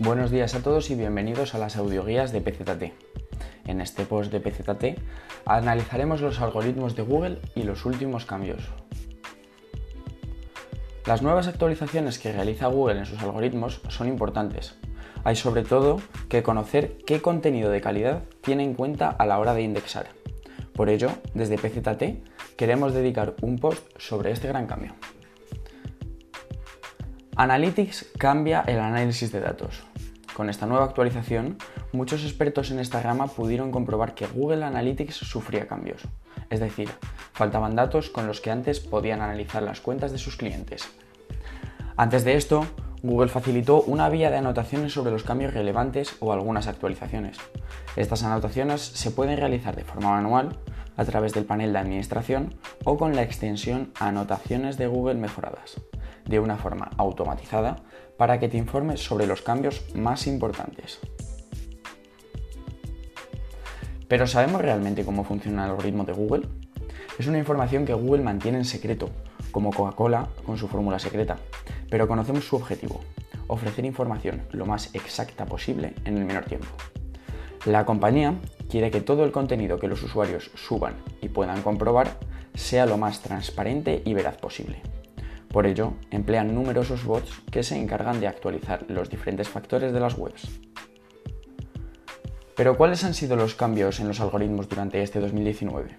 Buenos días a todos y bienvenidos a las audioguías de PZT. En este post de PZT analizaremos los algoritmos de Google y los últimos cambios. Las nuevas actualizaciones que realiza Google en sus algoritmos son importantes. Hay sobre todo que conocer qué contenido de calidad tiene en cuenta a la hora de indexar. Por ello, desde PZT queremos dedicar un post sobre este gran cambio. Analytics cambia el análisis de datos. Con esta nueva actualización, muchos expertos en esta rama pudieron comprobar que Google Analytics sufría cambios. Es decir, faltaban datos con los que antes podían analizar las cuentas de sus clientes. Antes de esto, Google facilitó una vía de anotaciones sobre los cambios relevantes o algunas actualizaciones. Estas anotaciones se pueden realizar de forma manual, a través del panel de administración o con la extensión Anotaciones de Google mejoradas de una forma automatizada para que te informes sobre los cambios más importantes. Pero ¿sabemos realmente cómo funciona el algoritmo de Google? Es una información que Google mantiene en secreto, como Coca-Cola con su fórmula secreta, pero conocemos su objetivo, ofrecer información lo más exacta posible en el menor tiempo. La compañía quiere que todo el contenido que los usuarios suban y puedan comprobar sea lo más transparente y veraz posible. Por ello, emplean numerosos bots que se encargan de actualizar los diferentes factores de las webs. Pero ¿cuáles han sido los cambios en los algoritmos durante este 2019?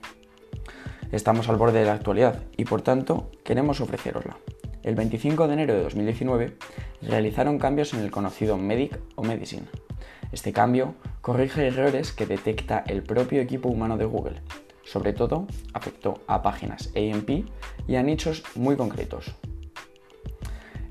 Estamos al borde de la actualidad y por tanto queremos ofrecerosla. El 25 de enero de 2019 realizaron cambios en el conocido Medic o Medicine. Este cambio corrige errores que detecta el propio equipo humano de Google sobre todo, afectó a páginas AMP y a nichos muy concretos.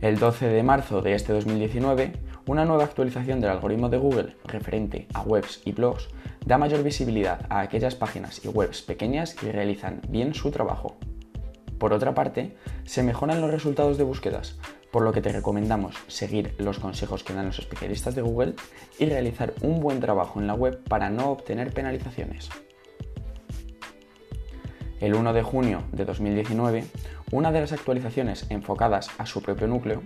El 12 de marzo de este 2019, una nueva actualización del algoritmo de Google referente a webs y blogs da mayor visibilidad a aquellas páginas y webs pequeñas que realizan bien su trabajo. Por otra parte, se mejoran los resultados de búsquedas, por lo que te recomendamos seguir los consejos que dan los especialistas de Google y realizar un buen trabajo en la web para no obtener penalizaciones el 1 de junio de 2019, una de las actualizaciones enfocadas a su propio núcleo,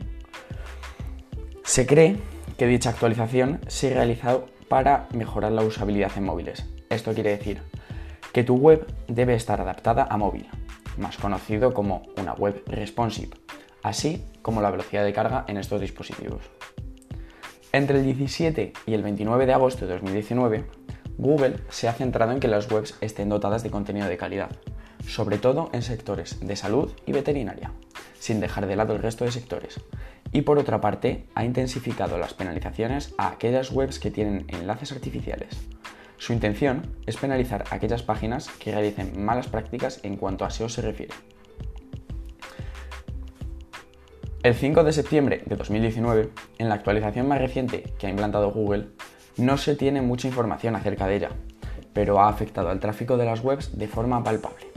se cree que dicha actualización se ha realizado para mejorar la usabilidad en móviles. Esto quiere decir que tu web debe estar adaptada a móvil, más conocido como una web responsive, así como la velocidad de carga en estos dispositivos. Entre el 17 y el 29 de agosto de 2019, Google se ha centrado en que las webs estén dotadas de contenido de calidad, sobre todo en sectores de salud y veterinaria, sin dejar de lado el resto de sectores. Y por otra parte, ha intensificado las penalizaciones a aquellas webs que tienen enlaces artificiales. Su intención es penalizar aquellas páginas que realicen malas prácticas en cuanto a SEO se refiere. El 5 de septiembre de 2019, en la actualización más reciente que ha implantado Google, no se tiene mucha información acerca de ella, pero ha afectado al tráfico de las webs de forma palpable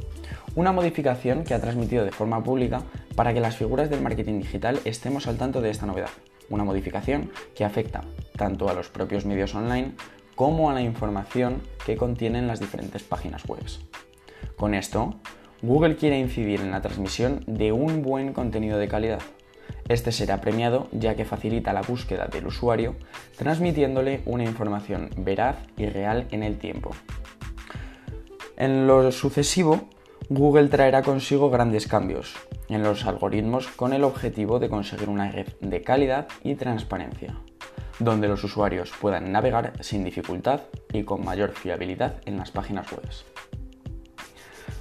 una modificación que ha transmitido de forma pública para que las figuras del marketing digital estemos al tanto de esta novedad. Una modificación que afecta tanto a los propios medios online como a la información que contienen las diferentes páginas web. Con esto, Google quiere incidir en la transmisión de un buen contenido de calidad. Este será premiado ya que facilita la búsqueda del usuario, transmitiéndole una información veraz y real en el tiempo. En lo sucesivo, Google traerá consigo grandes cambios en los algoritmos con el objetivo de conseguir una red de calidad y transparencia, donde los usuarios puedan navegar sin dificultad y con mayor fiabilidad en las páginas web.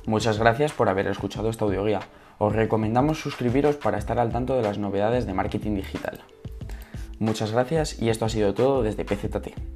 Muchas gracias por haber escuchado esta audioguía. Os recomendamos suscribiros para estar al tanto de las novedades de marketing digital. Muchas gracias y esto ha sido todo desde PZT.